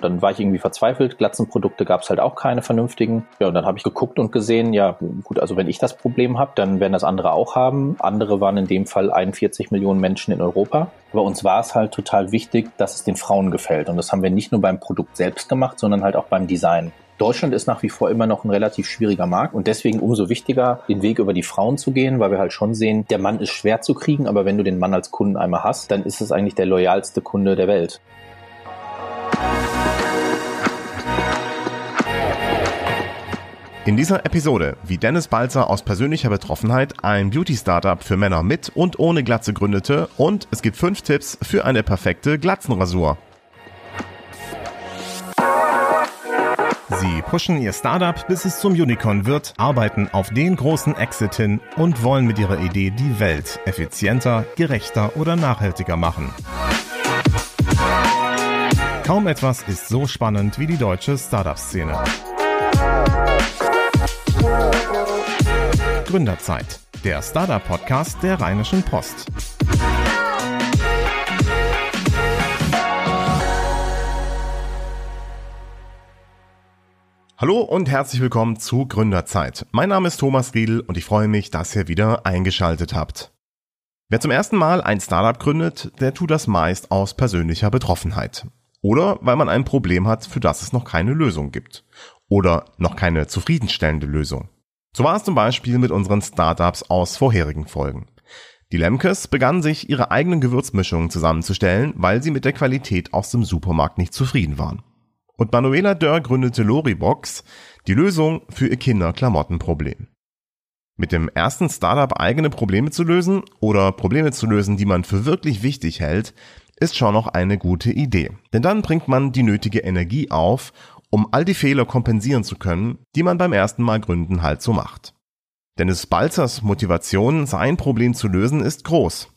Dann war ich irgendwie verzweifelt. Glatzenprodukte gab es halt auch keine vernünftigen. Ja, und dann habe ich geguckt und gesehen, ja gut, also wenn ich das Problem habe, dann werden das andere auch haben. Andere waren in dem Fall 41 Millionen Menschen in Europa. Bei uns war es halt total wichtig, dass es den Frauen gefällt. Und das haben wir nicht nur beim Produkt selbst gemacht, sondern halt auch beim Design. Deutschland ist nach wie vor immer noch ein relativ schwieriger Markt und deswegen umso wichtiger, den Weg über die Frauen zu gehen, weil wir halt schon sehen, der Mann ist schwer zu kriegen, aber wenn du den Mann als Kunden einmal hast, dann ist es eigentlich der loyalste Kunde der Welt. In dieser Episode, wie Dennis Balzer aus persönlicher Betroffenheit ein Beauty-Startup für Männer mit und ohne Glatze gründete und es gibt fünf Tipps für eine perfekte Glatzenrasur. Sie pushen ihr Startup, bis es zum Unicorn wird, arbeiten auf den großen Exit hin und wollen mit ihrer Idee die Welt effizienter, gerechter oder nachhaltiger machen. Kaum etwas ist so spannend wie die deutsche Startup-Szene. Gründerzeit, der Startup-Podcast der Rheinischen Post. Hallo und herzlich willkommen zu Gründerzeit. Mein Name ist Thomas Riedel und ich freue mich, dass ihr wieder eingeschaltet habt. Wer zum ersten Mal ein Startup gründet, der tut das meist aus persönlicher Betroffenheit. Oder weil man ein Problem hat, für das es noch keine Lösung gibt. Oder noch keine zufriedenstellende Lösung. So war es zum Beispiel mit unseren Startups aus vorherigen Folgen. Die Lemkes begannen sich ihre eigenen Gewürzmischungen zusammenzustellen, weil sie mit der Qualität aus dem Supermarkt nicht zufrieden waren. Und Manuela Dörr gründete Loribox, die Lösung für ihr Kinderklamottenproblem. Mit dem ersten Startup eigene Probleme zu lösen oder Probleme zu lösen, die man für wirklich wichtig hält, ist schon noch eine gute Idee. Denn dann bringt man die nötige Energie auf, um all die Fehler kompensieren zu können, die man beim ersten Mal gründen halt so macht. Dennis Balzers Motivation, sein Problem zu lösen, ist groß.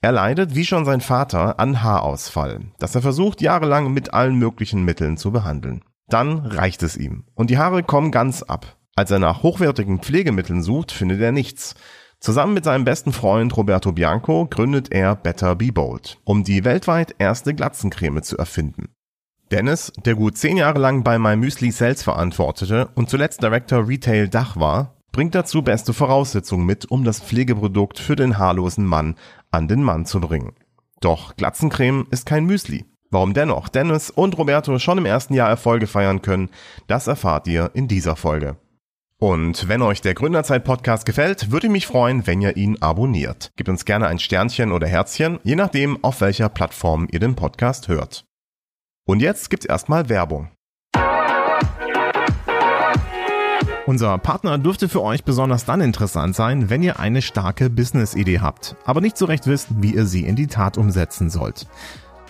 Er leidet, wie schon sein Vater, an Haarausfall, das er versucht jahrelang mit allen möglichen Mitteln zu behandeln. Dann reicht es ihm und die Haare kommen ganz ab. Als er nach hochwertigen Pflegemitteln sucht, findet er nichts. Zusammen mit seinem besten Freund Roberto Bianco gründet er Better Be Bold, um die weltweit erste Glatzencreme zu erfinden. Dennis, der gut zehn Jahre lang bei My Müsli Sales verantwortete und zuletzt Director Retail Dach war, bringt dazu beste Voraussetzungen mit, um das Pflegeprodukt für den haarlosen Mann an den Mann zu bringen. Doch Glatzencreme ist kein Müsli. Warum dennoch Dennis und Roberto schon im ersten Jahr Erfolge feiern können, das erfahrt ihr in dieser Folge. Und wenn euch der Gründerzeit-Podcast gefällt, würde ich mich freuen, wenn ihr ihn abonniert. Gebt uns gerne ein Sternchen oder Herzchen, je nachdem, auf welcher Plattform ihr den Podcast hört. Und jetzt gibt's erstmal Werbung. Unser Partner dürfte für euch besonders dann interessant sein, wenn ihr eine starke Business-Idee habt, aber nicht so recht wisst, wie ihr sie in die Tat umsetzen sollt.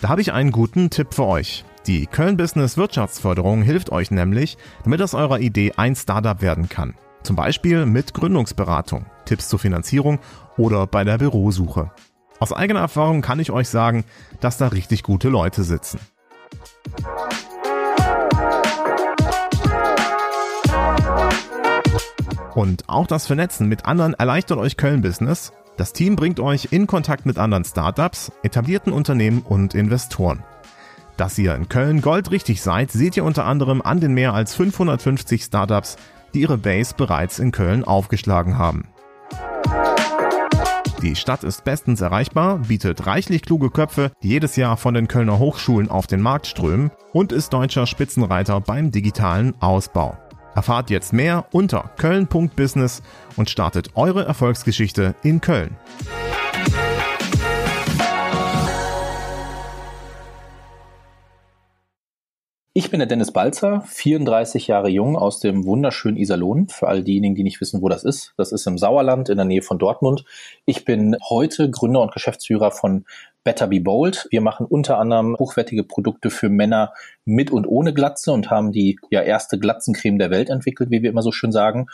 Da habe ich einen guten Tipp für euch. Die Köln Business Wirtschaftsförderung hilft euch nämlich, damit aus eurer Idee ein Startup werden kann. Zum Beispiel mit Gründungsberatung, Tipps zur Finanzierung oder bei der Bürosuche. Aus eigener Erfahrung kann ich euch sagen, dass da richtig gute Leute sitzen. Und auch das Vernetzen mit anderen erleichtert euch Köln-Business. Das Team bringt euch in Kontakt mit anderen Startups, etablierten Unternehmen und Investoren. Dass ihr in Köln goldrichtig seid, seht ihr unter anderem an den mehr als 550 Startups, die ihre Base bereits in Köln aufgeschlagen haben. Die Stadt ist bestens erreichbar, bietet reichlich kluge Köpfe, die jedes Jahr von den Kölner Hochschulen auf den Markt strömen und ist deutscher Spitzenreiter beim digitalen Ausbau. Erfahrt jetzt mehr unter köln.business und startet eure Erfolgsgeschichte in Köln. Ich bin der Dennis Balzer, 34 Jahre jung aus dem wunderschönen Iserlohn. Für all diejenigen, die nicht wissen, wo das ist. Das ist im Sauerland in der Nähe von Dortmund. Ich bin heute Gründer und Geschäftsführer von Better Be Bold. Wir machen unter anderem hochwertige Produkte für Männer mit und ohne Glatze und haben die ja erste Glatzencreme der Welt entwickelt, wie wir immer so schön sagen.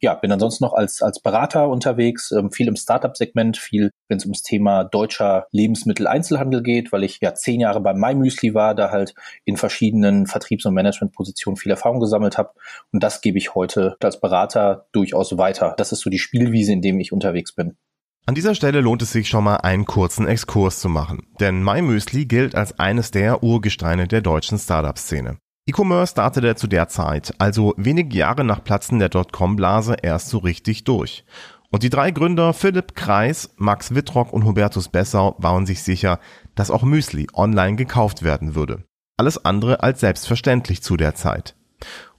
Ja, bin ansonsten noch als, als Berater unterwegs, ähm, viel im Startup-Segment, viel, wenn es ums Thema deutscher Lebensmitteleinzelhandel geht, weil ich ja zehn Jahre bei MyMüsli war, da halt in verschiedenen Vertriebs- und Managementpositionen viel Erfahrung gesammelt habe. Und das gebe ich heute als Berater durchaus weiter. Das ist so die Spielwiese, in dem ich unterwegs bin. An dieser Stelle lohnt es sich schon mal einen kurzen Exkurs zu machen, denn MyMüsli gilt als eines der Urgesteine der deutschen Startup-Szene. E-Commerce startete zu der Zeit, also wenige Jahre nach Platzen der Dotcom-Blase, erst so richtig durch. Und die drei Gründer Philipp Kreis, Max Wittrock und Hubertus Bessau waren sich sicher, dass auch Müsli online gekauft werden würde. Alles andere als selbstverständlich zu der Zeit.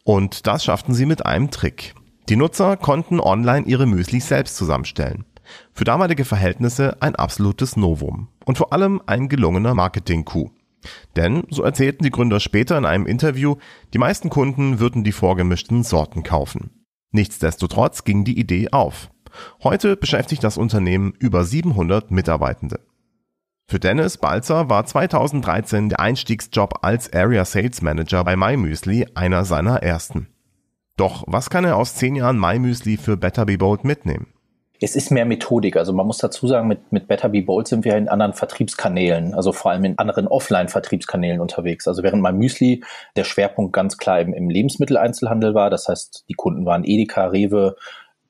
Und das schafften sie mit einem Trick. Die Nutzer konnten online ihre Müsli selbst zusammenstellen. Für damalige Verhältnisse ein absolutes Novum und vor allem ein gelungener Marketing-Coup. Denn, so erzählten die Gründer später in einem Interview, die meisten Kunden würden die vorgemischten Sorten kaufen. Nichtsdestotrotz ging die Idee auf. Heute beschäftigt das Unternehmen über 700 Mitarbeitende. Für Dennis Balzer war 2013 der Einstiegsjob als Area Sales Manager bei MyMüsli einer seiner ersten. Doch was kann er aus zehn Jahren MyMüsli für Better Be Bold mitnehmen? Es ist mehr Methodik. Also man muss dazu sagen, mit, mit Better Be Bold sind wir in anderen Vertriebskanälen, also vor allem in anderen Offline-Vertriebskanälen unterwegs. Also während mein Müsli der Schwerpunkt ganz klar im, im Lebensmitteleinzelhandel war, das heißt, die Kunden waren Edeka, Rewe,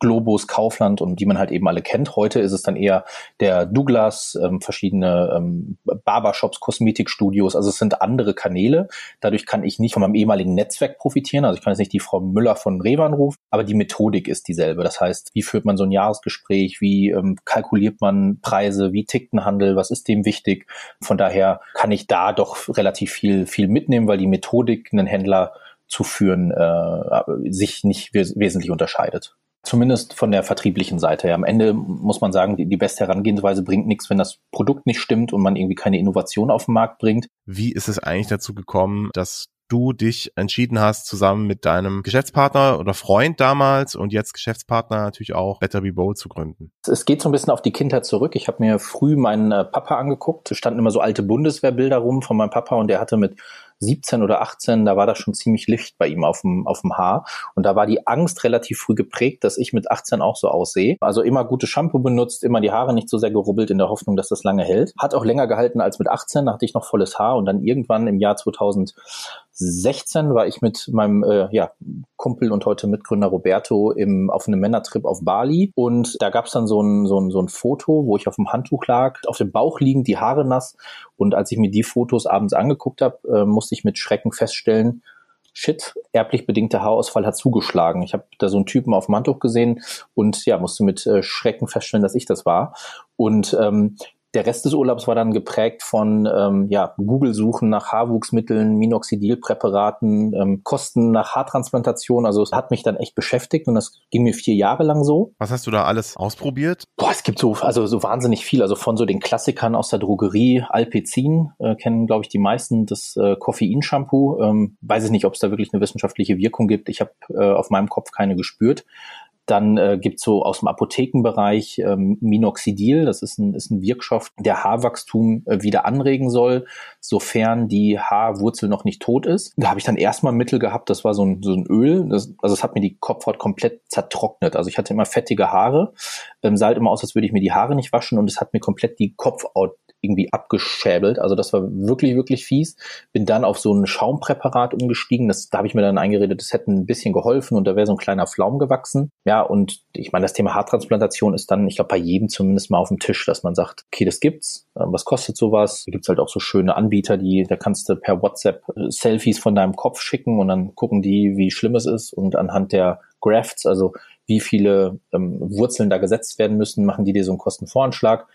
Globus, Kaufland und die man halt eben alle kennt. Heute ist es dann eher der Douglas, ähm, verschiedene ähm, Barbershops, Kosmetikstudios. Also es sind andere Kanäle. Dadurch kann ich nicht von meinem ehemaligen Netzwerk profitieren. Also ich kann jetzt nicht die Frau Müller von Rewe anrufen, aber die Methodik ist dieselbe. Das heißt, wie führt man so ein Jahresgespräch? Wie ähm, kalkuliert man Preise? Wie tickt ein Handel? Was ist dem wichtig? Von daher kann ich da doch relativ viel, viel mitnehmen, weil die Methodik, einen Händler zu führen, äh, sich nicht wes wesentlich unterscheidet. Zumindest von der vertrieblichen Seite. Ja. Am Ende muss man sagen, die, die beste Herangehensweise bringt nichts, wenn das Produkt nicht stimmt und man irgendwie keine Innovation auf den Markt bringt. Wie ist es eigentlich dazu gekommen, dass du dich entschieden hast, zusammen mit deinem Geschäftspartner oder Freund damals und jetzt Geschäftspartner natürlich auch Better Be Bold zu gründen? Es geht so ein bisschen auf die Kindheit zurück. Ich habe mir früh meinen äh, Papa angeguckt. Es standen immer so alte Bundeswehrbilder rum von meinem Papa und der hatte mit 17 oder 18, da war das schon ziemlich Licht bei ihm auf dem, auf dem Haar. Und da war die Angst relativ früh geprägt, dass ich mit 18 auch so aussehe. Also immer gutes Shampoo benutzt, immer die Haare nicht so sehr gerubbelt in der Hoffnung, dass das lange hält. Hat auch länger gehalten als mit 18, da hatte ich noch volles Haar und dann irgendwann im Jahr 2016 war ich mit meinem äh, ja, Kumpel und heute Mitgründer Roberto im, auf einem Männertrip auf Bali und da gab es dann so ein, so, ein, so ein Foto, wo ich auf dem Handtuch lag, auf dem Bauch liegend, die Haare nass und als ich mir die Fotos abends angeguckt habe, äh, musste ich mit Schrecken feststellen, shit, erblich bedingter Haarausfall hat zugeschlagen. Ich habe da so einen Typen auf dem Handtuch gesehen und ja, musste mit äh, Schrecken feststellen, dass ich das war. Und ähm, der Rest des Urlaubs war dann geprägt von ähm, ja, Google-Suchen nach Haarwuchsmitteln, Minoxidilpräparaten, ähm, Kosten nach Haartransplantation. Also es hat mich dann echt beschäftigt und das ging mir vier Jahre lang so. Was hast du da alles ausprobiert? Boah, es gibt so also so wahnsinnig viel. Also von so den Klassikern aus der Drogerie, Alpecin äh, kennen glaube ich die meisten, das äh, Koffein-Shampoo. Ähm, weiß ich nicht, ob es da wirklich eine wissenschaftliche Wirkung gibt. Ich habe äh, auf meinem Kopf keine gespürt. Dann äh, gibt so aus dem Apothekenbereich ähm, Minoxidil, das ist ein, ist ein Wirkstoff, der Haarwachstum äh, wieder anregen soll, sofern die Haarwurzel noch nicht tot ist. Da habe ich dann erstmal Mittel gehabt, das war so ein, so ein Öl, das, also es hat mir die Kopfhaut komplett zertrocknet. Also ich hatte immer fettige Haare, ähm, sah halt immer aus, als würde ich mir die Haare nicht waschen und es hat mir komplett die Kopfhaut irgendwie abgeschäbelt. Also das war wirklich, wirklich fies. Bin dann auf so ein Schaumpräparat umgestiegen. Das, da habe ich mir dann eingeredet, das hätte ein bisschen geholfen und da wäre so ein kleiner Flaum gewachsen. Ja, und ich meine, das Thema Haartransplantation ist dann, ich glaube, bei jedem zumindest mal auf dem Tisch, dass man sagt, okay, das gibt's. Ähm, was kostet sowas? Da gibt's halt auch so schöne Anbieter, die, da kannst du per WhatsApp äh, Selfies von deinem Kopf schicken und dann gucken die, wie schlimm es ist und anhand der Grafts, also wie viele ähm, Wurzeln da gesetzt werden müssen, machen die dir so einen Kostenvoranschlag.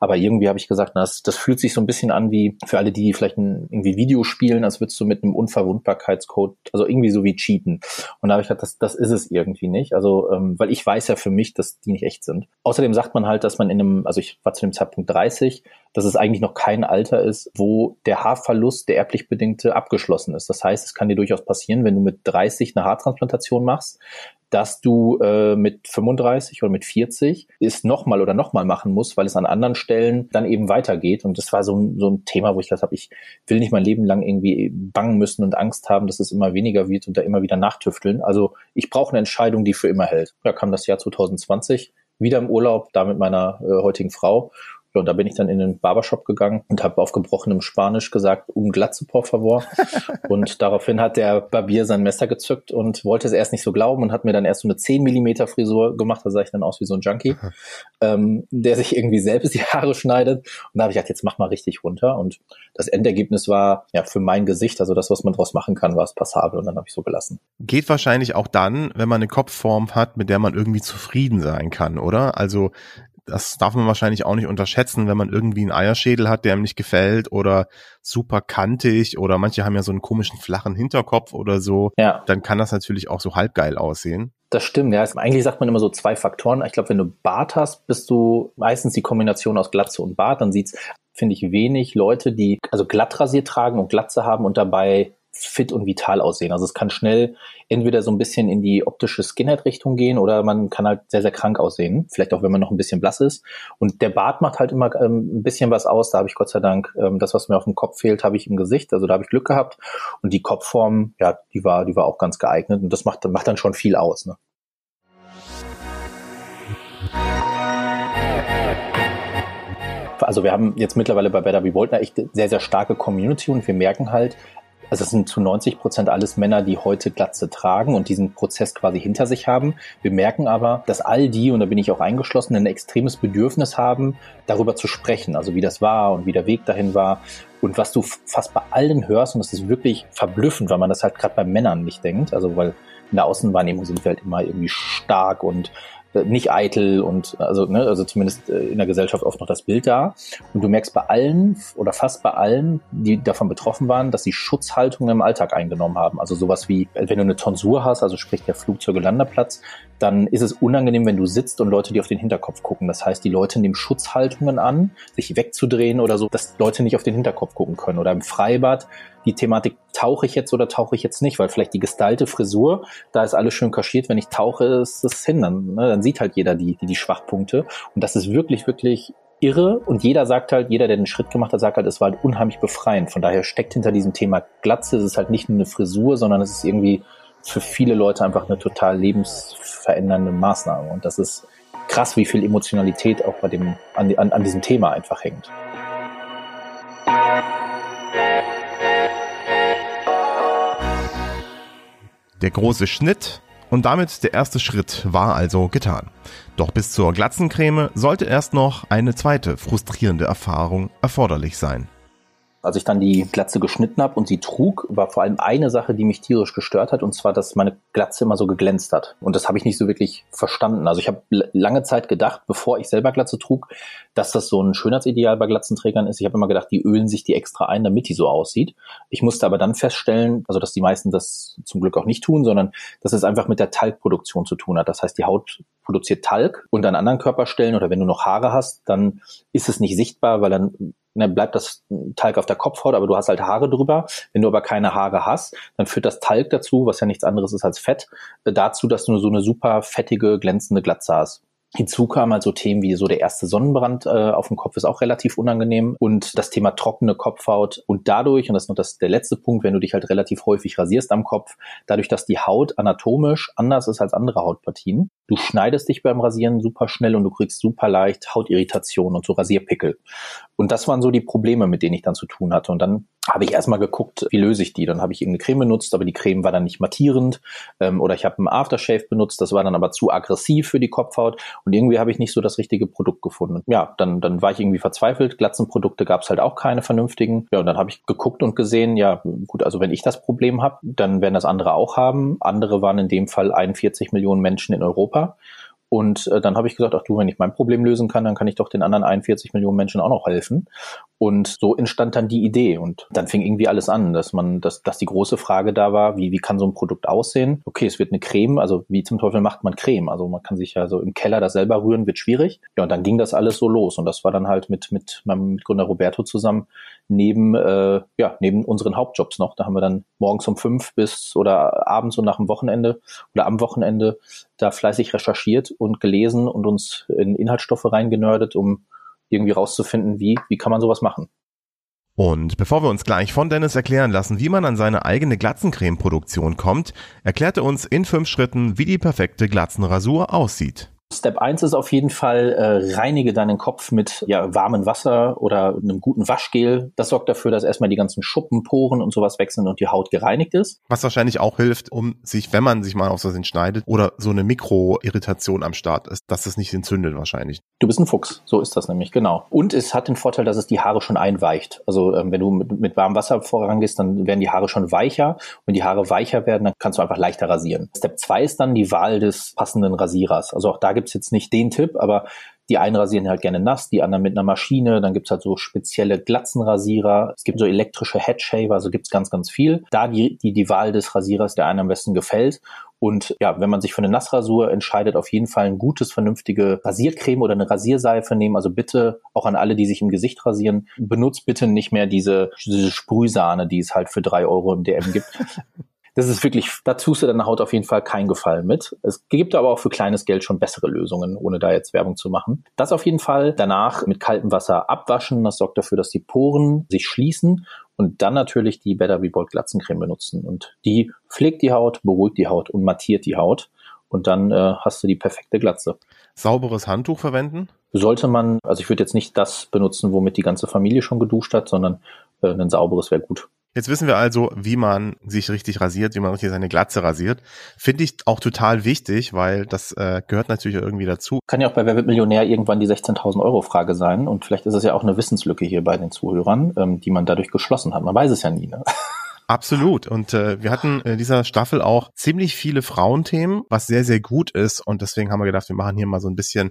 Aber irgendwie habe ich gesagt, na, das, das fühlt sich so ein bisschen an wie für alle, die vielleicht ein, irgendwie Video spielen, als würdest du mit einem Unverwundbarkeitscode, also irgendwie so wie cheaten. Und da habe ich gesagt, das, das ist es irgendwie nicht. Also, ähm, weil ich weiß ja für mich, dass die nicht echt sind. Außerdem sagt man halt, dass man in einem, also ich war zu dem Zeitpunkt 30, dass es eigentlich noch kein Alter ist, wo der Haarverlust, der erblich bedingte, abgeschlossen ist. Das heißt, es kann dir durchaus passieren, wenn du mit 30 eine Haartransplantation machst, dass du äh, mit 35 oder mit 40 es nochmal oder nochmal machen musst, weil es an anderen Stellen dann eben weitergeht. Und das war so ein, so ein Thema, wo ich gesagt habe, ich will nicht mein Leben lang irgendwie bangen müssen und Angst haben, dass es immer weniger wird und da immer wieder nachtüfteln. Also ich brauche eine Entscheidung, die für immer hält. Da kam das Jahr 2020, wieder im Urlaub, da mit meiner äh, heutigen Frau Ja, und da bin ich dann in den Barbershop gegangen und habe auf gebrochenem Spanisch gesagt, um Glatze, por favor. und daraufhin hat der Barbier sein Messer gezückt und wollte es erst nicht so glauben und hat mir dann erst so eine 10 Millimeter Frisur gemacht. Da sah ich dann aus wie so ein Junkie, ähm, der sich irgendwie selbst die Haare schneidet. Und da habe ich gedacht, jetzt mach mal richtig runter. Und das Endergebnis war ja für mein Gesicht, also das, was man draus machen kann, war es passabel und dann habe ich so gelassen. Geht wahrscheinlich auch dann, wenn man eine Kopfform hat, mit der man irgendwie zufrieden sein kann, oder? Also das darf man wahrscheinlich auch nicht unterschätzen, wenn man irgendwie einen Eierschädel hat, der einem nicht gefällt oder super kantig oder manche haben ja so einen komischen flachen Hinterkopf oder so. Ja. Dann kann das natürlich auch so halbgeil aussehen. Das stimmt, ja. Eigentlich sagt man immer so zwei Faktoren. Ich glaube, wenn du Bart hast, bist du meistens die Kombination aus Glatze und Bart. Dann sieht's, finde ich, wenig Leute, die also glatt rasiert tragen und Glatze haben und dabei fit und vital aussehen. Also es kann schnell entweder so ein bisschen in die optische Skinhead-Richtung gehen oder man kann halt sehr, sehr krank aussehen. Vielleicht auch, wenn man noch ein bisschen blass ist. Und der Bart macht halt immer ähm, ein bisschen was aus. Da habe ich Gott sei Dank ähm, das, was mir auf dem Kopf fehlt, habe ich im Gesicht. Also da habe ich Glück gehabt. Und die Kopfform, ja, die war, die war auch ganz geeignet. Und das macht, macht dann schon viel aus. Ne? also wir haben jetzt mittlerweile bei Better Be Bold eine echt sehr, sehr starke Community und wir merken halt, also es sind zu 90 Prozent alles Männer, die heute Glatze tragen und diesen Prozess quasi hinter sich haben. Wir merken aber, dass all die, und da bin ich auch eingeschlossen, ein extremes Bedürfnis haben, darüber zu sprechen, also wie das war und wie der Weg dahin war. Und was du fast bei allen hörst, und das ist wirklich verblüffend, weil man das halt gerade bei Männern nicht denkt, also weil in der Außenwahrnehmung sind wir halt immer irgendwie stark und nicht eitel und also, ne, also zumindest äh, in der Gesellschaft oft noch das Bild da. Und du merkst bei allen oder fast bei allen, die davon betroffen waren, dass sie Schutzhaltungen im Alltag eingenommen haben. Also sowas wie, wenn du eine Tonsur hast, also sprich der Flugzeuge-Landeplatz, dann ist es unangenehm, wenn du sitzt und Leute dir auf den Hinterkopf gucken. Das heißt, die Leute nehmen Schutzhaltungen an, sich wegzudrehen oder so, dass Leute nicht auf den Hinterkopf gucken können. Oder im Freibad die Thematik, tauche ich jetzt oder tauche ich jetzt nicht, weil vielleicht die gestylte Frisur, da ist alles schön kaschiert, wenn ich tauche, ist es hin, dann, ne, dann sieht halt jeder die, die, Schwachpunkte. Und das ist wirklich, wirklich irre und jeder sagt halt, jeder, der den Schritt gemacht hat, sagt halt, es war halt unheimlich befreiend. Von daher steckt hinter diesem Thema Glatze, es ist halt nicht nur eine Frisur, sondern es ist irgendwie für viele Leute einfach eine total lebensverändernde Maßnahme. Und das ist krass, wie viel Emotionalität auch bei dem, an, an, an diesem Thema einfach hängt. Der große Schnitt und damit der erste Schritt war also getan. Doch bis zur Glatzencreme sollte erst noch eine zweite frustrierende Erfahrung erforderlich sein. Als ich dann die Glatze geschnitten habe und sie trug, war vor allem eine Sache, die mich tierisch gestört hat, und zwar, dass meine Glatze immer so geglänzt hat. Und das habe ich nicht so wirklich verstanden. Also ich habe lange Zeit gedacht, bevor ich selber Glatze trug, dass das so ein Schönheitsideal bei Glatzenträgern ist. Ich habe immer gedacht, die ölen sich die extra ein, damit die so aussieht. Ich musste aber dann feststellen, also dass die meisten das zum Glück auch nicht tun, sondern dass es einfach mit der Talgproduktion zu tun hat. Das heißt, die Haut produziert Talg und an anderen Körperstellen oder wenn du noch Haare hast, dann ist es nicht sichtbar, weil dann ne, bleibt das Talg auf der Kopfhaut, aber du hast halt Haare drüber. Wenn du aber keine Haare hast, dann führt das Talg dazu, was ja nichts anderes ist als Fett, äh, dazu, dass du so eine super fettige, glänzende Glatze hast. Hinzu kamen halt so Themen wie so der erste Sonnenbrand äh, auf dem Kopf ist auch relativ unangenehm und das Thema trockene Kopfhaut und dadurch, und das ist noch das, der letzte Punkt, wenn du dich halt relativ häufig rasierst am Kopf, dadurch, dass die Haut anatomisch anders ist als andere Hautpartien, du schneidest dich beim Rasieren super schnell und du kriegst super leicht Hautirritation und so Rasierpickel. Und das waren so die Probleme, mit denen ich dann zu tun hatte. Und dann habe ich erstmal geguckt, wie löse ich die. Dann habe ich irgendeine Creme benutzt, aber die Creme war dann nicht mattierend. Ähm, oder ich habe einen Aftershave benutzt, das war dann aber zu aggressiv für die Kopfhaut. Und irgendwie habe ich nicht so das richtige Produkt gefunden. Ja, dann, dann war ich irgendwie verzweifelt. Glatzenprodukte gab es halt auch keine vernünftigen. Ja, und dann habe ich geguckt und gesehen, ja gut, also wenn ich das Problem habe, dann werden das andere auch haben. Andere waren in dem Fall 41 Millionen Menschen in Europa. Und äh, dann habe ich gesagt, ach du, wenn ich mein Problem lösen kann, dann kann ich doch den anderen 41 Millionen Menschen auch noch helfen. Und so entstand dann die Idee. Und dann fing irgendwie alles an, dass man, dass, dass die große Frage da war, wie, wie kann so ein Produkt aussehen? Okay, es wird eine Creme, also wie zum Teufel macht man Creme? Also man kann sich ja so im Keller das selber rühren, wird schwierig. Ja, und dann ging das alles so los. Und das war dann halt mit, mit meinem Mitgründer Roberto zusammen neben, äh, ja, neben unseren Hauptjobs noch. Da haben wir dann morgens um fünf bis oder abends und nach dem Wochenende oder am Wochenende da fleißig recherchiert und gelesen und uns in Inhaltsstoffe reingenördet, um irgendwie rauszufinden, wie, wie kann man sowas machen. Und bevor wir uns gleich von Dennis erklären lassen, wie man an seine eigene Glatzencreme-Produktion kommt, erklärt er uns in fünf Schritten, wie die perfekte Glatzenrasur aussieht. Step 1 ist auf jeden Fall, äh, reinige deinen Kopf mit ja, warmem Wasser oder einem guten Waschgel. Das sorgt dafür, dass erstmal die ganzen Schuppen, Poren und sowas wechseln und die Haut gereinigt ist. Was wahrscheinlich auch hilft, um sich, wenn man sich mal auf so schneidet oder so eine Mikroirritation am Start ist, dass es nicht entzündet wahrscheinlich. Du bist ein Fuchs, so ist das nämlich, genau. Und es hat den Vorteil, dass es die Haare schon einweicht. Also ähm, wenn du mit, mit warmem Wasser vorangehst, dann werden die Haare schon weicher. Wenn die Haare weicher werden, dann kannst du einfach leichter rasieren. Step 2 ist dann die Wahl des passenden Rasierers. Also auch da gibt's jetzt nicht den Tipp, aber die einen rasieren halt gerne nass, die anderen mit einer Maschine. Dann gibt's halt so spezielle Glatzenrasierer. Es gibt so elektrische Headshaver, also gibt's ganz, ganz viel. Da die, die, die Wahl des Rasierers, der einem am besten gefällt. Und ja, wenn man sich für eine Nassrasur entscheidet, auf jeden Fall ein gutes, vernünftige Rasiercreme oder eine Rasierseife nehmen. Also bitte auch an alle, die sich im Gesicht rasieren, benutzt bitte nicht mehr diese, diese Sprühsahne, die es halt für drei Euro im DM gibt. Das ist wirklich, da tust du deiner Haut auf jeden Fall keinen Gefallen mit. Es gibt aber auch für kleines Geld schon bessere Lösungen, ohne da jetzt Werbung zu machen. Das auf jeden Fall danach mit kaltem Wasser abwaschen. Das sorgt dafür, dass die Poren sich schließen und dann natürlich die Better Be Bold Glatzencreme benutzen. Und die pflegt die Haut, beruhigt die Haut und mattiert die Haut. Und dann äh, hast du die perfekte Glatze. Sauberes Handtuch verwenden? Sollte man, also ich würde jetzt nicht das benutzen, womit die ganze Familie schon geduscht hat, sondern äh, ein sauberes wäre gut. Jetzt wissen wir also, wie man sich richtig rasiert, wie man richtig seine Glatze rasiert. Finde ich auch total wichtig, weil das äh, gehört natürlich irgendwie dazu. Kann ja auch bei Wer wird Millionär irgendwann die 16.000 Euro Frage sein und vielleicht ist es ja auch eine Wissenslücke hier bei den Zuhörern, ähm, die man dadurch geschlossen hat. Man weiß es ja nie. Ne? Absolut. Und äh, wir hatten in dieser Staffel auch ziemlich viele Frauenthemen, was sehr, sehr gut ist. Und deswegen haben wir gedacht, wir machen hier mal so ein bisschen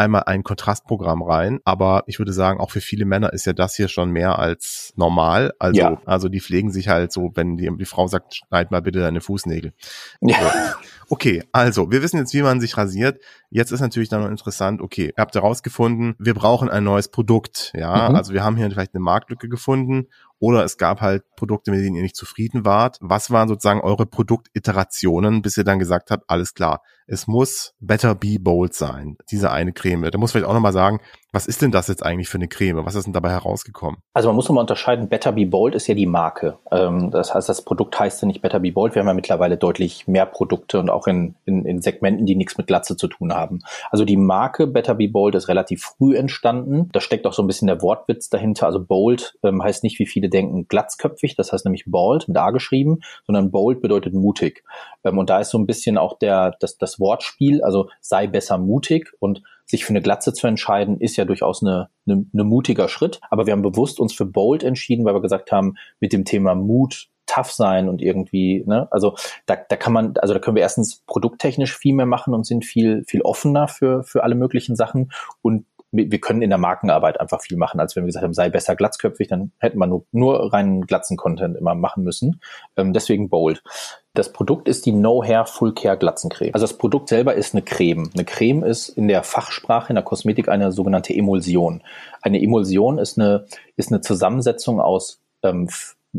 einmal ein Kontrastprogramm rein. Aber ich würde sagen, auch für viele Männer ist ja das hier schon mehr als normal. Also, ja. also die pflegen sich halt so, wenn die, die Frau sagt, schneid mal bitte deine Fußnägel. Ja. Okay, also wir wissen jetzt, wie man sich rasiert. Jetzt ist natürlich dann noch interessant, okay, ihr habt herausgefunden, wir brauchen ein neues Produkt. Ja, mhm. also wir haben hier vielleicht eine Marktlücke gefunden oder es gab halt Produkte, mit denen ihr nicht zufrieden wart. Was waren sozusagen eure Produktiterationen, bis ihr dann gesagt habt, alles klar, es muss Better Be Bold sein, diese eine Creme. Da muss vielleicht auch nochmal sagen, was ist denn das jetzt eigentlich für eine Creme? Was ist denn dabei herausgekommen? Also man muss nochmal unterscheiden, Better Be Bold ist ja die Marke. Ähm, das heißt, das Produkt heißt ja nicht Better Be Bold. Wir haben ja mittlerweile deutlich mehr Produkte und auch in, in, in Segmenten, die nichts mit Glatze zu tun haben. Also die Marke Better Be Bold ist relativ früh entstanden. Da steckt auch so ein bisschen der Wortwitz dahinter. Also Bold ähm, heißt nicht, wie viele denken, glatzköpfig. Das heißt nämlich Bald mit A geschrieben, sondern Bold bedeutet mutig. Ähm, und da ist so ein bisschen auch der, das, das Wortspiel, also sei besser mutig und sich für eine Glatze zu entscheiden, ist ja durchaus eine, eine, eine mutiger Schritt. Aber wir haben bewusst uns für Bold entschieden, weil wir gesagt haben, mit dem Thema Mut tough sein und irgendwie, ne, also da, da kann man, also da können wir erstens produkttechnisch viel mehr machen und sind viel, viel offener für, für alle möglichen Sachen und wir können in der Markenarbeit einfach viel machen, als wenn wir gesagt haben, sei besser glatzköpfig, dann hätten wir nur, nur reinen Glatzen-Content immer machen müssen. Ähm, deswegen Bold. Das Produkt ist die No Hair Full Care Glatzencreme. Also das Produkt selber ist eine Creme. Eine Creme ist in der Fachsprache, in der Kosmetik eine sogenannte Emulsion. Eine Emulsion ist eine, ist eine Zusammensetzung aus ähm,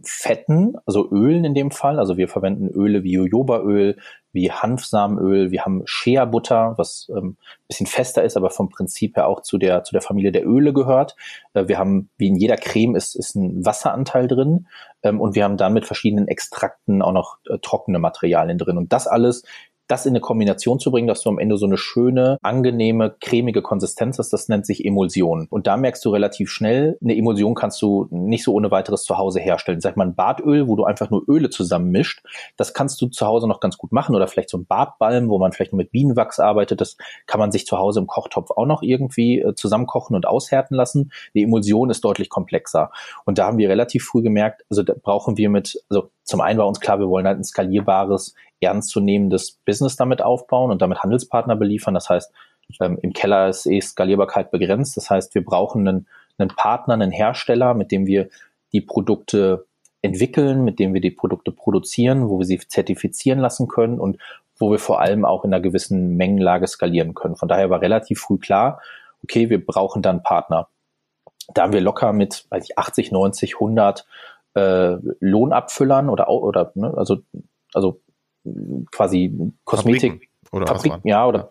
Fetten, also Ölen in dem Fall. Also wir verwenden Öle wie Jojobaöl, wie Hanfsamenöl, wir haben Shea-Butter, was ähm, bisschen fester ist, aber vom Prinzip her auch zu der, zu der Familie der Öle gehört. Äh, wir haben, wie in jeder Creme, ist, ist ein Wasseranteil drin ähm, und wir haben dann mit verschiedenen Extrakten auch noch äh, trockene Materialien drin. Und das alles das in eine Kombination zu bringen, dass du am Ende so eine schöne, angenehme, cremige Konsistenz hast, das nennt sich Emulsion. Und da merkst du relativ schnell, eine Emulsion kannst du nicht so ohne weiteres zu Hause herstellen. Sag mal ein Badöl, wo du einfach nur Öle zusammenmischt, das kannst du zu Hause noch ganz gut machen oder vielleicht so ein Badbalm, wo man vielleicht nur mit Bienenwachs arbeitet, das kann man sich zu Hause im Kochtopf auch noch irgendwie äh, zusammenkochen und aushärten lassen. Die Emulsion ist deutlich komplexer. Und da haben wir relativ früh gemerkt, also da brauchen wir mit, also zum einen war uns klar, wir wollen halt ein skalierbares, ernstzunehmendes Business damit aufbauen und damit Handelspartner beliefern. Das heißt, ähm, im Keller ist eh Skalierbarkeit begrenzt. Das heißt, wir brauchen einen, einen Partner, einen Hersteller, mit dem wir die Produkte entwickeln, mit dem wir die Produkte produzieren, wo wir sie zertifizieren lassen können und wo wir vor allem auch in einer gewissen Mengenlage skalieren können. Von daher war relativ früh klar, okay, wir brauchen dann Partner. Da haben wir locker mit weiß ich, 80, 90, 100 äh, Lohnabfüllern oder oder ne, also also quasi Kosmetik oder Fabrik, ja oder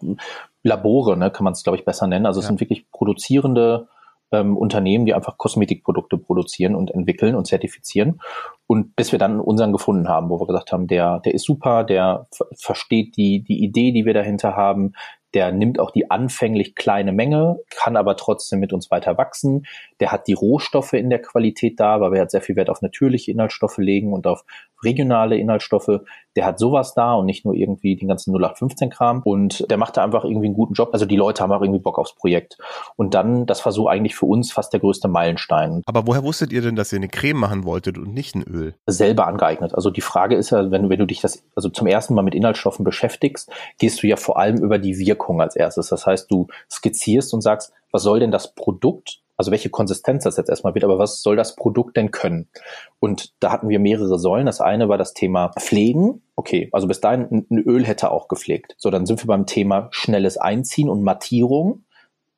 Labore, ne, kann man es glaube ich besser nennen. Also es sind wirklich produzierende ähm, Unternehmen, die einfach Kosmetikprodukte produzieren und entwickeln und zertifizieren. Und bis wir dann unseren gefunden haben, wo wir gesagt haben, der, der ist super, der versteht die, die Idee, die wir dahinter haben, der nimmt auch die anfänglich kleine Menge, kann aber trotzdem mit uns weiter wachsen. Der hat die Rohstoffe in der Qualität da, weil wir halt sehr viel Wert auf natürliche Inhaltsstoffe legen und auf regionale Inhaltsstoffe. Der hat sowas da und nicht nur irgendwie den ganzen 0815-Kram. Und der macht da einfach irgendwie einen guten Job. Also die Leute haben auch irgendwie Bock aufs Projekt. Und dann, das war so eigentlich für uns fast der größte Meilenstein. Aber woher wusstet ihr denn, dass ihr eine Creme machen wolltet und nicht ein Öl? Selber angeeignet. Also die Frage ist ja, wenn du, wenn du dich das, also zum ersten Mal mit Inhaltsstoffen beschäftigst, gehst du ja vor allem über die Wirkung als erstes. Das heißt, du skizzierst und sagst, was soll denn das Produkt also welche Konsistenz das jetzt erstmal wird, aber was soll das Produkt denn können? Und da hatten wir mehrere Säulen. Das eine war das Thema Pflegen. Okay, also bis dahin ein Öl hätte auch gepflegt. So, dann sind wir beim Thema schnelles Einziehen und Mattierung.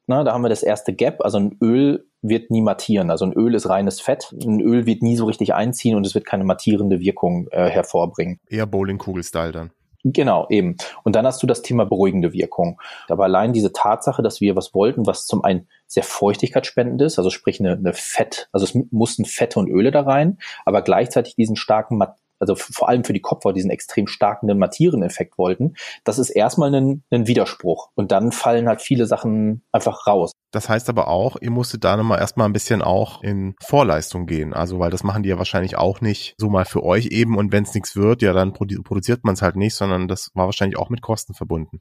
Na, da haben wir das erste Gap. Also ein Öl wird nie mattieren. Also ein Öl ist reines Fett. Ein Öl wird nie so richtig einziehen und es wird keine mattierende Wirkung äh, hervorbringen. Eher Bowlingkugel-Style dann. Genau, eben. Und dann hast du das Thema beruhigende Wirkung. Aber allein diese Tatsache, dass wir was wollten, was zum einen sehr feuchtigkeitsspendend ist, also sprich eine, eine Fett, also es mussten Fette und Öle da rein, aber gleichzeitig diesen starken also vor allem für die Kopfhaut diesen extrem starken Mattiereneffekt wollten, das ist erstmal ein, ein Widerspruch. Und dann fallen halt viele Sachen einfach raus. Das heißt aber auch, ihr musstet da nochmal erstmal ein bisschen auch in Vorleistung gehen. Also, weil das machen die ja wahrscheinlich auch nicht so mal für euch eben und wenn es nichts wird, ja, dann produziert man es halt nicht, sondern das war wahrscheinlich auch mit Kosten verbunden.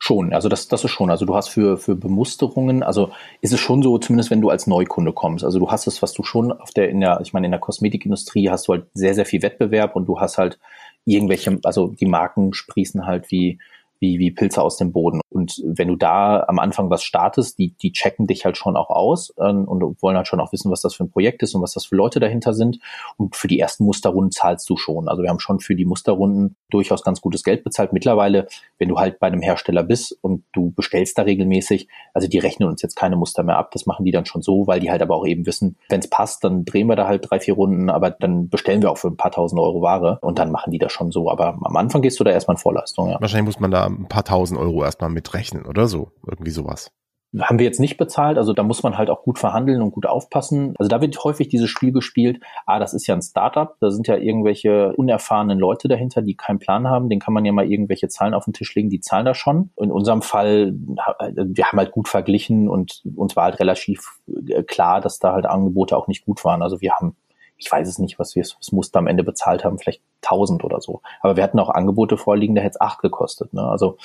Schon, also das, das ist schon. Also du hast für, für Bemusterungen, also ist es schon so, zumindest wenn du als Neukunde kommst. Also du hast es, was du schon auf der, in der, ich meine, in der Kosmetikindustrie hast du halt sehr, sehr viel Wettbewerb und du hast halt irgendwelche, also die Marken sprießen halt wie wie, wie Pilze aus dem Boden. Und wenn du da am Anfang was startest, die, die checken dich halt schon auch aus ähm, und wollen halt schon auch wissen, was das für ein Projekt ist und was das für Leute dahinter sind. Und für die ersten Musterrunden zahlst du schon. Also wir haben schon für die Musterrunden durchaus ganz gutes Geld bezahlt. Mittlerweile, wenn du halt bei einem Hersteller bist und du bestellst da regelmäßig, also die rechnen uns jetzt keine Muster mehr ab. Das machen die dann schon so, weil die halt aber auch eben wissen, wenn es passt, dann drehen wir da halt drei, vier Runden, aber dann bestellen wir auch für ein paar tausend Euro Ware und dann machen die das schon so. Aber am Anfang gehst du da erstmal in Vorleistung, ja. Wahrscheinlich muss man da ein paar tausend Euro erstmal mitrechnen oder so. Irgendwie sowas. Haben wir jetzt nicht bezahlt, also da muss man halt auch gut verhandeln und gut aufpassen. Also da wird häufig dieses Spiel gespielt, ah, das ist ja ein Startup, da sind ja irgendwelche unerfahrenen Leute dahinter, die keinen Plan haben, den kann man ja mal irgendwelche Zahlen auf den Tisch legen, die zahlen das schon. In unserem Fall, wir haben halt gut verglichen und uns war halt relativ äh, klar, dass da halt Angebote auch nicht gut waren. Also wir haben ich weiß es nicht, was wir das Muster am Ende bezahlt haben, vielleicht 1000 oder so. Aber wir hatten auch Angebote vorliegen, da hätte es 8 gekostet. Ne? Also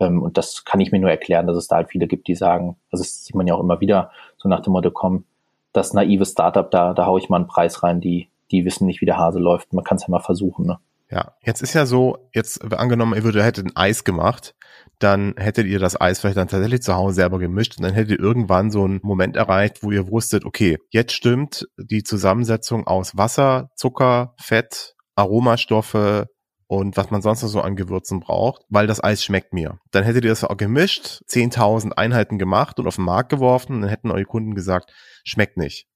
ähm, und das kann ich mir nur erklären, dass es da halt viele gibt, die sagen, also das sieht man ja auch immer wieder, so nach dem Motto, komm, das naive Startup, da, da hau ich mal einen Preis rein, die, die wissen nicht, wie der Hase läuft. Man kann es ja mal versuchen, ne? Ja, jetzt ist ja so, jetzt angenommen, ihr würdet, hättet ein Eis gemacht, dann hättet ihr das Eis vielleicht dann tatsächlich zu Hause selber gemischt und dann hättet ihr irgendwann so einen Moment erreicht, wo ihr wusstet, okay, jetzt stimmt die Zusammensetzung aus Wasser, Zucker, Fett, Aromastoffe, und was man sonst noch so an Gewürzen braucht, weil das Eis schmeckt mir. Dann hättet ihr das auch gemischt, 10.000 Einheiten gemacht und auf den Markt geworfen und dann hätten eure Kunden gesagt, schmeckt nicht.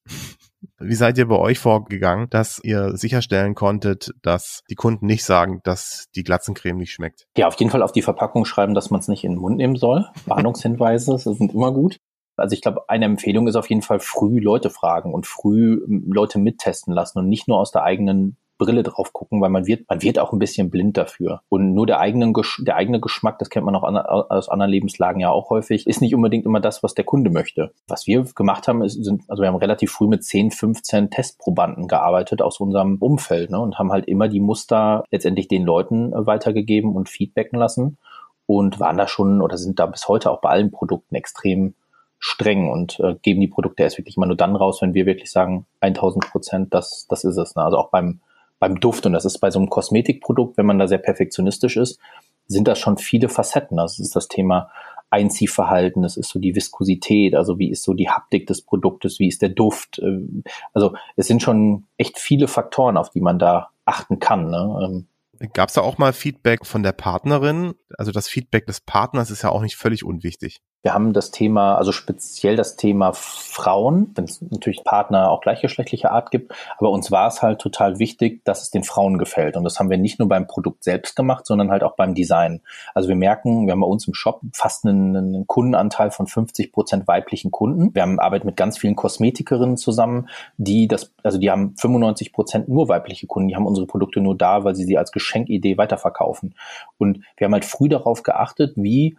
Wie seid ihr bei euch vorgegangen, dass ihr sicherstellen konntet, dass die Kunden nicht sagen, dass die Glatzencreme nicht schmeckt? Ja, auf jeden Fall auf die Verpackung schreiben, dass man es nicht in den Mund nehmen soll. Warnungshinweise sind immer gut. Also ich glaube, eine Empfehlung ist auf jeden Fall früh Leute fragen und früh Leute mittesten lassen und nicht nur aus der eigenen Brille drauf gucken, weil man wird, man wird auch ein bisschen blind dafür. Und nur der eigene, der eigene Geschmack, das kennt man auch an, aus anderen Lebenslagen ja auch häufig, ist nicht unbedingt immer das, was der Kunde möchte. Was wir gemacht haben, ist, sind, also wir haben relativ früh mit 10, 15 Testprobanden gearbeitet aus unserem Umfeld ne, und haben halt immer die Muster letztendlich den Leuten äh, weitergegeben und feedbacken lassen und waren da schon oder sind da bis heute auch bei allen Produkten extrem streng und äh, geben die Produkte erst wirklich immer nur dann raus, wenn wir wirklich sagen, 1000 Prozent, das, das ist es. Ne? Also auch beim beim Duft, und das ist bei so einem Kosmetikprodukt, wenn man da sehr perfektionistisch ist, sind das schon viele Facetten. Das ist das Thema Einziehverhalten, das ist so die Viskosität, also wie ist so die Haptik des Produktes, wie ist der Duft. Ähm, also es sind schon echt viele Faktoren, auf die man da achten kann. Ne? Ähm, Gab es da auch mal Feedback von der Partnerin? Also das Feedback des Partners ist ja auch nicht völlig unwichtig. Wir haben das Thema, also speziell das Thema Frauen, wenn es natürlich Partner auch gleichgeschlechtlicher Art gibt, aber uns war es halt total wichtig, dass es den Frauen gefällt. Und das haben wir nicht nur beim Produkt selbst gemacht, sondern halt auch beim Design. Also wir merken, wir haben bei uns im Shop fast einen, einen Kundenanteil von 50 Prozent weiblichen Kunden. Wir haben Arbeit mit ganz vielen Kosmetikerinnen zusammen, die das, also die haben 95 Prozent nur weibliche Kunden, die haben unsere Produkte nur da, weil sie sie als Geschenkidee weiterverkaufen. Und wir haben halt früh darauf geachtet, wie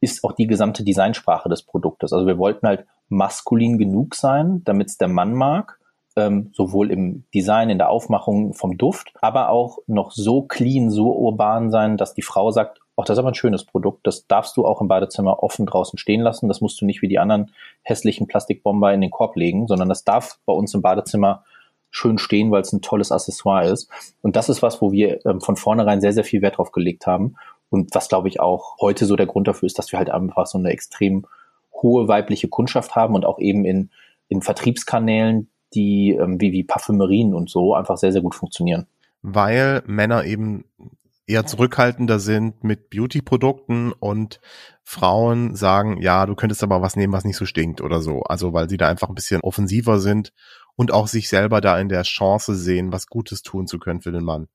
ist auch die gesamte Designsprache des Produktes. Also wir wollten halt maskulin genug sein, damit es der Mann mag, ähm, sowohl im Design, in der Aufmachung vom Duft, aber auch noch so clean, so urban sein, dass die Frau sagt, ach, das ist aber ein schönes Produkt, das darfst du auch im Badezimmer offen draußen stehen lassen, das musst du nicht wie die anderen hässlichen Plastikbomber in den Korb legen, sondern das darf bei uns im Badezimmer schön stehen, weil es ein tolles Accessoire ist. Und das ist was, wo wir ähm, von vornherein sehr, sehr viel Wert drauf gelegt haben. Und was, glaube ich, auch heute so der Grund dafür ist, dass wir halt einfach so eine extrem hohe weibliche Kundschaft haben und auch eben in, in Vertriebskanälen, die ähm, wie, wie Parfümerien und so einfach sehr, sehr gut funktionieren. Weil Männer eben eher zurückhaltender sind mit Beauty-Produkten und Frauen sagen, ja, du könntest aber was nehmen, was nicht so stinkt oder so. Also weil sie da einfach ein bisschen offensiver sind und auch sich selber da in der Chance sehen, was Gutes tun zu können für den Mann.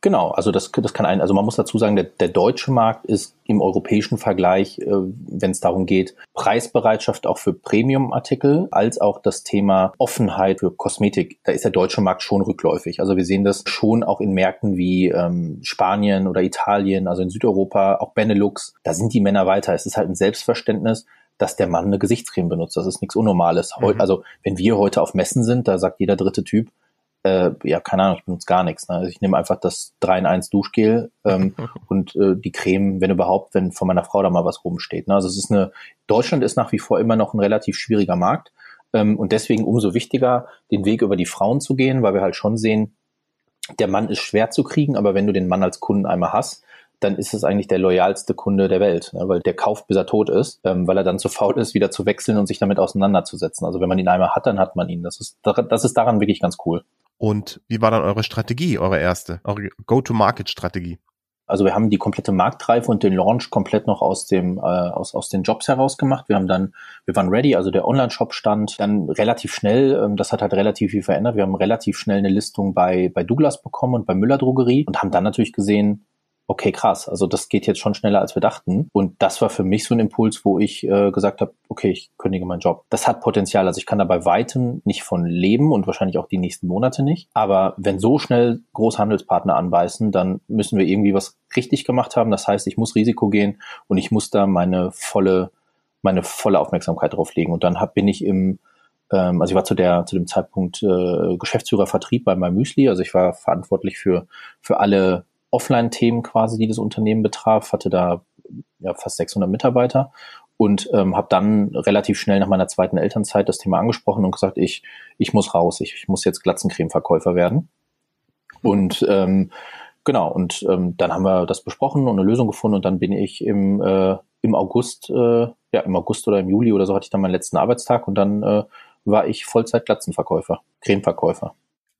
Genau, also das, das kann ein, also man muss dazu sagen, der, der deutsche Markt ist im europäischen Vergleich, äh, wenn es darum geht, Preisbereitschaft auch für Premium-Artikel, als auch das Thema Offenheit für Kosmetik. Da ist der deutsche Markt schon rückläufig. Also wir sehen das schon auch in Märkten wie ähm, Spanien oder Italien, also in Südeuropa, auch Benelux. Da sind die Männer weiter. Es ist halt ein Selbstverständnis, dass der Mann eine Gesichtscreme benutzt. Das ist nichts Unnormales. Mhm. Also wenn wir heute auf Messen sind, da sagt jeder dritte Typ, äh, ja, keine Ahnung, ich benutze gar nichts. Ne? Also ich nehme einfach das 3 in 1 Duschgel ähm, und äh, die Creme, wenn überhaupt, wenn von meiner Frau da mal was rumsteht. Ne? Also es ist eine, Deutschland ist nach wie vor immer noch ein relativ schwieriger Markt ähm, und deswegen umso wichtiger, den Weg über die Frauen zu gehen, weil wir halt schon sehen, der Mann ist schwer zu kriegen, aber wenn du den Mann als Kunden einmal hast, dann ist es eigentlich der loyalste Kunde der Welt, ne? weil der kauft, bis er tot ist, ähm, weil er dann zu faul ist, wieder zu wechseln und sich damit auseinanderzusetzen. Also wenn man ihn einmal hat, dann hat man ihn. Das ist, das ist daran wirklich ganz cool. Und wie war dann eure Strategie, eure erste, eure Go-to-Market-Strategie? Also wir haben die komplette Marktreife und den Launch komplett noch aus dem äh, aus aus den Jobs heraus gemacht. Wir haben dann wir waren ready, also der Online-Shop stand dann relativ schnell. Ähm, das hat halt relativ viel verändert. Wir haben relativ schnell eine Listung bei bei Douglas bekommen und bei Müller Drogerie und haben dann natürlich gesehen, okay, krass, also das geht jetzt schon schneller, als wir dachten. Und das war für mich so ein Impuls, wo ich äh, gesagt habe, okay, ich kündige meinen Job. Das hat Potenzial. Also ich kann da bei weitem nicht von leben und wahrscheinlich auch die nächsten Monate nicht. Aber wenn so schnell Großhandelspartner anbeißen, dann müssen wir irgendwie was richtig gemacht haben. Das heißt, ich muss Risiko gehen und ich muss da meine volle, meine volle Aufmerksamkeit drauf legen. Und dann hab, bin ich im ähm, also ich war zu der zu dem Zeitpunkt äh, Geschäftsführer Vertrieb bei meinem Müsli, also ich war verantwortlich für für alle Offline-Themen quasi, die das Unternehmen betraf, hatte da ja, fast 600 Mitarbeiter und ähm, habe dann relativ schnell nach meiner zweiten Elternzeit das Thema angesprochen und gesagt, ich, ich muss raus, ich, ich muss jetzt Glatzencreme-Verkäufer werden. Und ähm, genau, und ähm, dann haben wir das besprochen und eine Lösung gefunden und dann bin ich im, äh, im August, äh, ja, im August oder im Juli oder so hatte ich dann meinen letzten Arbeitstag und dann äh, war ich Vollzeit-Glatzenverkäufer, Cremeverkäufer.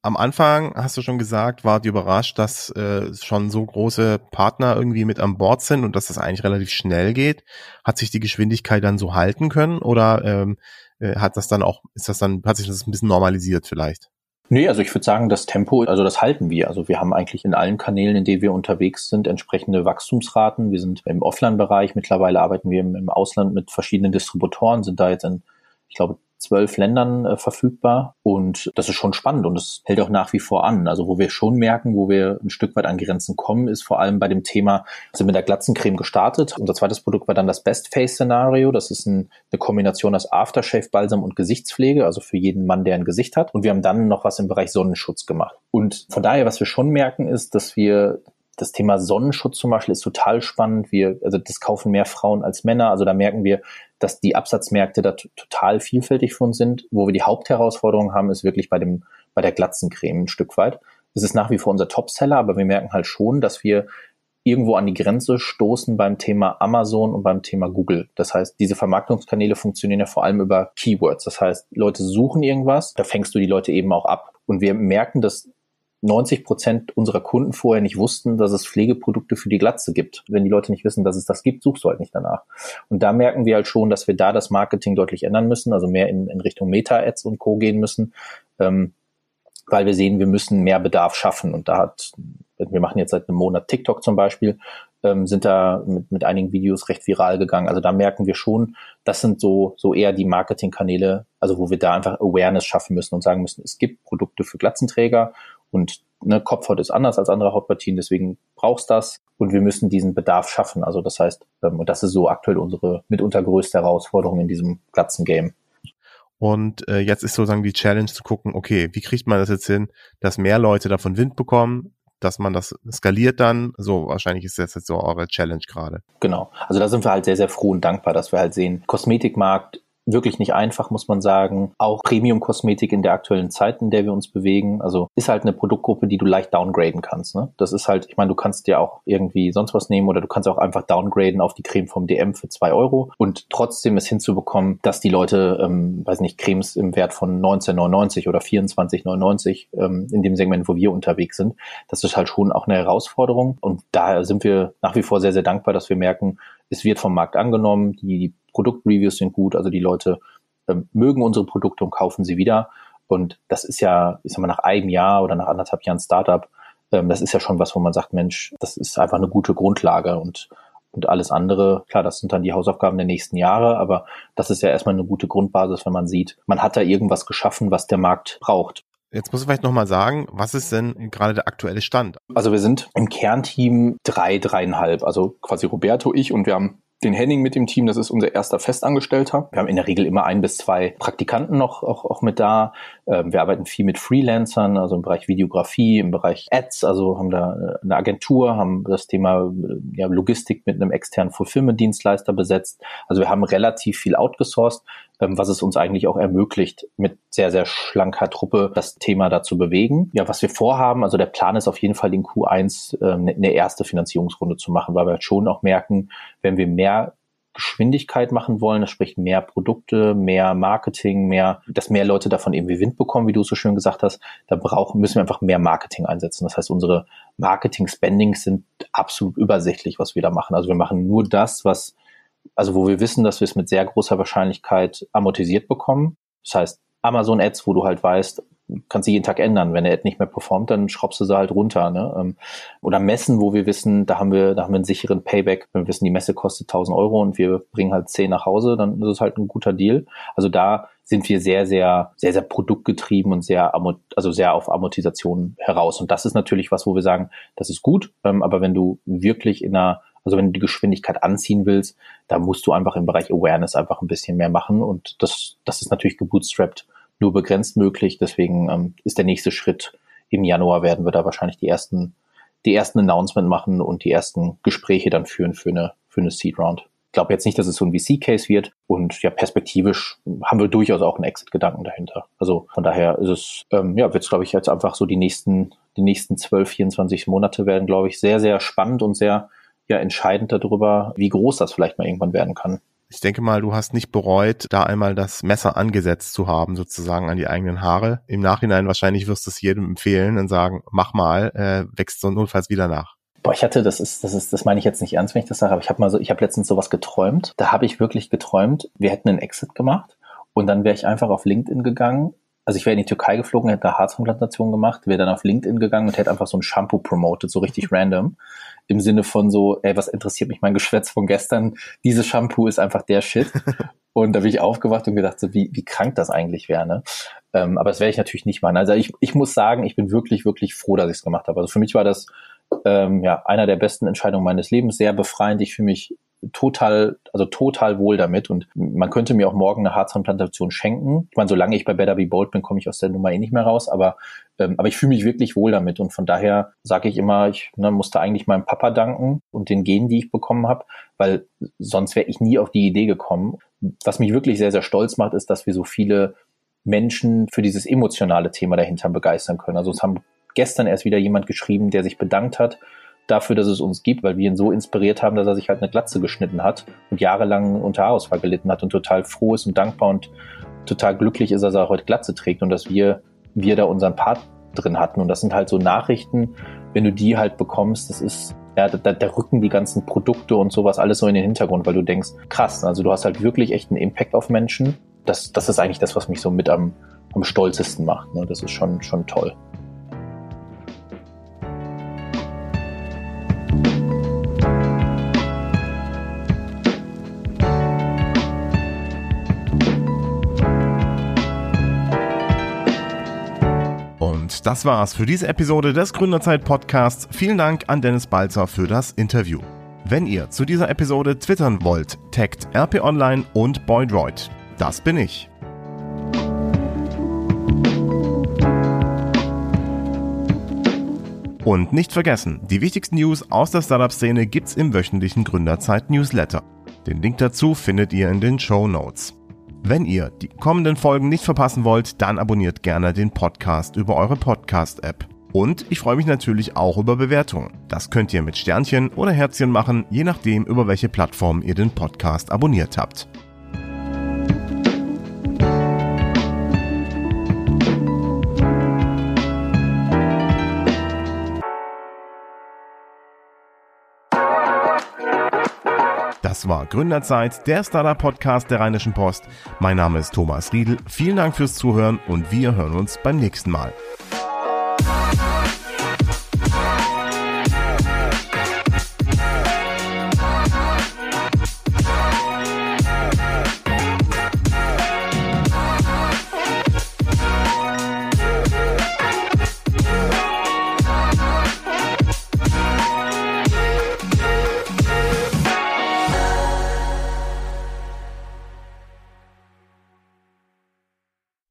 Am Anfang hast du schon gesagt, wart ihr überrascht, dass äh, schon so große Partner irgendwie mit an Bord sind und dass das eigentlich relativ schnell geht. Hat sich die Geschwindigkeit dann so halten können oder ähm, äh, hat das dann auch, ist das dann, hat sich das ein bisschen normalisiert vielleicht? Nee, also ich würde sagen, das Tempo, also das halten wir. Also wir haben eigentlich in allen Kanälen, in denen wir unterwegs sind, entsprechende Wachstumsraten. Wir sind im Offline-Bereich, mittlerweile arbeiten wir im, im Ausland mit verschiedenen Distributoren, sind da jetzt in, ich glaube, zwölf Ländern äh, verfügbar. Und das ist schon spannend und es hält auch nach wie vor an. Also wo wir schon merken, wo wir ein Stück weit an Grenzen kommen, ist vor allem bei dem Thema, sind mit der Glatzencreme gestartet. Unser zweites Produkt war dann das Best Face Szenario. Das ist ein, eine Kombination aus Aftershave Balsam und Gesichtspflege, also für jeden Mann, der ein Gesicht hat. Und wir haben dann noch was im Bereich Sonnenschutz gemacht. Und von daher, was wir schon merken, ist, dass wir das Thema Sonnenschutz zum Beispiel ist total spannend. Wir, also das kaufen mehr Frauen als Männer. Also da merken wir, dass die Absatzmärkte da total vielfältig für uns sind. Wo wir die Hauptherausforderung haben, ist wirklich bei dem, bei der Glatzencreme ein Stück weit. Es ist nach wie vor unser Topseller, aber wir merken halt schon, dass wir irgendwo an die Grenze stoßen beim Thema Amazon und beim Thema Google. Das heißt, diese Vermarktungskanäle funktionieren ja vor allem über Keywords. Das heißt, Leute suchen irgendwas, da fängst du die Leute eben auch ab. Und wir merken, dass 90 Prozent unserer Kunden vorher nicht wussten, dass es Pflegeprodukte für die Glatze gibt. Wenn die Leute nicht wissen, dass es das gibt, suchst du halt nicht danach. Und da merken wir halt schon, dass wir da das Marketing deutlich ändern müssen, also mehr in, in Richtung Meta-Ads und Co. gehen müssen, ähm, weil wir sehen, wir müssen mehr Bedarf schaffen. Und da hat, wir machen jetzt seit einem Monat TikTok zum Beispiel, ähm, sind da mit, mit einigen Videos recht viral gegangen. Also da merken wir schon, das sind so, so eher die Marketingkanäle, also wo wir da einfach Awareness schaffen müssen und sagen müssen, es gibt Produkte für Glatzenträger und ne, Kopfhaut ist anders als andere Hautpartien, deswegen brauchst das. und wir müssen diesen Bedarf schaffen. Also das heißt, ähm, und das ist so aktuell unsere mitunter größte Herausforderung in diesem Glatzen-Game. Und äh, jetzt ist sozusagen die Challenge zu gucken, okay, wie kriegt man das jetzt hin, dass mehr Leute davon Wind bekommen, dass man das skaliert dann. So, wahrscheinlich ist das jetzt so eure Challenge gerade. Genau. Also da sind wir halt sehr, sehr froh und dankbar, dass wir halt sehen, Kosmetikmarkt wirklich nicht einfach, muss man sagen. Auch Premium-Kosmetik in der aktuellen Zeit, in der wir uns bewegen. Also ist halt eine Produktgruppe, die du leicht downgraden kannst. Ne? Das ist halt, ich meine, du kannst dir auch irgendwie sonst was nehmen oder du kannst auch einfach downgraden auf die Creme vom DM für zwei Euro und trotzdem es hinzubekommen, dass die Leute, ähm, weiß nicht, Cremes im Wert von 19,99 oder 24,99 ähm, in dem Segment, wo wir unterwegs sind. Das ist halt schon auch eine Herausforderung und da sind wir nach wie vor sehr, sehr dankbar, dass wir merken, es wird vom Markt angenommen, die Produktreviews sind gut, also die Leute ähm, mögen unsere Produkte und kaufen sie wieder. Und das ist ja, ich sag mal, nach einem Jahr oder nach anderthalb Jahren Startup, ähm, das ist ja schon was, wo man sagt, Mensch, das ist einfach eine gute Grundlage und und alles andere, klar, das sind dann die Hausaufgaben der nächsten Jahre, aber das ist ja erstmal eine gute Grundbasis, wenn man sieht, man hat da irgendwas geschaffen, was der Markt braucht. Jetzt muss ich vielleicht nochmal sagen, was ist denn gerade der aktuelle Stand? Also wir sind im Kernteam drei, dreieinhalb, also quasi Roberto, ich und wir haben den Henning mit dem Team, das ist unser erster Festangestellter. Wir haben in der Regel immer ein bis zwei Praktikanten noch auch, auch mit da. Ähm, wir arbeiten viel mit Freelancern, also im Bereich Videografie, im Bereich Ads, also haben da äh, eine Agentur, haben das Thema äh, ja, Logistik mit einem externen Fulfillment-Dienstleister besetzt. Also wir haben relativ viel outgesourced, was es uns eigentlich auch ermöglicht, mit sehr, sehr schlanker Truppe das Thema da zu bewegen. Ja, was wir vorhaben, also der Plan ist auf jeden Fall in Q1 äh, eine erste Finanzierungsrunde zu machen, weil wir halt schon auch merken, wenn wir mehr Geschwindigkeit machen wollen, das spricht mehr Produkte, mehr Marketing, mehr, dass mehr Leute davon eben wie Wind bekommen, wie du so schön gesagt hast, da brauchen, müssen wir einfach mehr Marketing einsetzen. Das heißt, unsere Marketing-Spendings sind absolut übersichtlich, was wir da machen. Also wir machen nur das, was also wo wir wissen, dass wir es mit sehr großer Wahrscheinlichkeit amortisiert bekommen. Das heißt, Amazon Ads, wo du halt weißt, kannst sie jeden Tag ändern. Wenn der Ad nicht mehr performt, dann schraubst du sie halt runter. Ne? Ähm, oder Messen, wo wir wissen, da haben wir, da haben wir einen sicheren Payback. Wenn wir wissen, die Messe kostet 1000 Euro und wir bringen halt 10 nach Hause, dann ist es halt ein guter Deal. Also da sind wir sehr, sehr, sehr, sehr produktgetrieben und sehr, also sehr auf Amortisation heraus. Und das ist natürlich was, wo wir sagen, das ist gut. Ähm, aber wenn du wirklich in einer also wenn du die Geschwindigkeit anziehen willst, da musst du einfach im Bereich Awareness einfach ein bisschen mehr machen. Und das, das ist natürlich gebootstrapped nur begrenzt möglich. Deswegen ähm, ist der nächste Schritt im Januar werden wir da wahrscheinlich die ersten, die ersten Announcement machen und die ersten Gespräche dann führen für eine, für eine Seed Round. Ich glaube jetzt nicht, dass es so ein VC-Case wird und ja, perspektivisch haben wir durchaus auch einen Exit-Gedanken dahinter. Also von daher ist es, ähm, ja, wird es, glaube ich, jetzt einfach so die nächsten, die nächsten 12, 24 Monate werden, glaube ich, sehr, sehr spannend und sehr ja entscheidend darüber, wie groß das vielleicht mal irgendwann werden kann. Ich denke mal, du hast nicht bereut, da einmal das Messer angesetzt zu haben, sozusagen an die eigenen Haare. Im Nachhinein wahrscheinlich wirst du es jedem empfehlen und sagen, mach mal, äh, wächst so notfalls wieder nach. Boah, ich hatte, das ist, das ist, das meine ich jetzt nicht ernst, wenn ich das sage, aber ich habe mal so, ich habe letztens sowas geträumt. Da habe ich wirklich geträumt, wir hätten einen Exit gemacht und dann wäre ich einfach auf LinkedIn gegangen also ich wäre in die Türkei geflogen, hätte da Haartransplantation gemacht, wäre dann auf LinkedIn gegangen und hätte einfach so ein Shampoo promoted, so richtig random. Im Sinne von so, ey, was interessiert mich mein Geschwätz von gestern? Dieses Shampoo ist einfach der Shit. und da bin ich aufgewacht und gedacht, so, wie, wie krank das eigentlich wäre. Ne? Ähm, aber das werde ich natürlich nicht machen. Also ich, ich muss sagen, ich bin wirklich, wirklich froh, dass ich es gemacht habe. Also für mich war das ähm, ja einer der besten Entscheidungen meines Lebens, sehr befreiend. Ich fühle mich total, also total wohl damit und man könnte mir auch morgen eine Haartransplantation schenken. Ich meine, solange ich bei Better Be Bold bin, komme ich aus der Nummer eh nicht mehr raus, aber, ähm, aber ich fühle mich wirklich wohl damit und von daher sage ich immer, ich ne, musste eigentlich meinem Papa danken und den Genen, die ich bekommen habe, weil sonst wäre ich nie auf die Idee gekommen. Was mich wirklich sehr, sehr stolz macht, ist, dass wir so viele Menschen für dieses emotionale Thema dahinter begeistern können. Also es haben gestern erst wieder jemand geschrieben, der sich bedankt hat dafür, dass es uns gibt, weil wir ihn so inspiriert haben, dass er sich halt eine Glatze geschnitten hat und jahrelang unter Haarausfall gelitten hat und total froh ist und dankbar und total glücklich ist, dass er heute Glatze trägt und dass wir, wir da unseren Part drin hatten. Und das sind halt so Nachrichten, wenn du die halt bekommst, das ist, ja, da, da rücken die ganzen Produkte und sowas alles so in den Hintergrund, weil du denkst, krass, also du hast halt wirklich echt einen Impact auf Menschen. Das, das ist eigentlich das, was mich so mit am, am stolzesten macht. Ne? Das ist schon, schon toll. Das war's für diese Episode des Gründerzeit Podcasts. Vielen Dank an Dennis Balzer für das Interview. Wenn ihr zu dieser Episode twittern wollt, taggt RP Online und Boydroid. Das bin ich. Und nicht vergessen, die wichtigsten News aus der Startup-Szene gibt's im wöchentlichen Gründerzeit-Newsletter. Den Link dazu findet ihr in den Show Notes. Wenn ihr die kommenden Folgen nicht verpassen wollt, dann abonniert gerne den Podcast über eure Podcast-App. Und ich freue mich natürlich auch über Bewertungen. Das könnt ihr mit Sternchen oder Herzchen machen, je nachdem, über welche Plattform ihr den Podcast abonniert habt. Das war Gründerzeit, der Startup-Podcast der Rheinischen Post. Mein Name ist Thomas Riedel. Vielen Dank fürs Zuhören und wir hören uns beim nächsten Mal.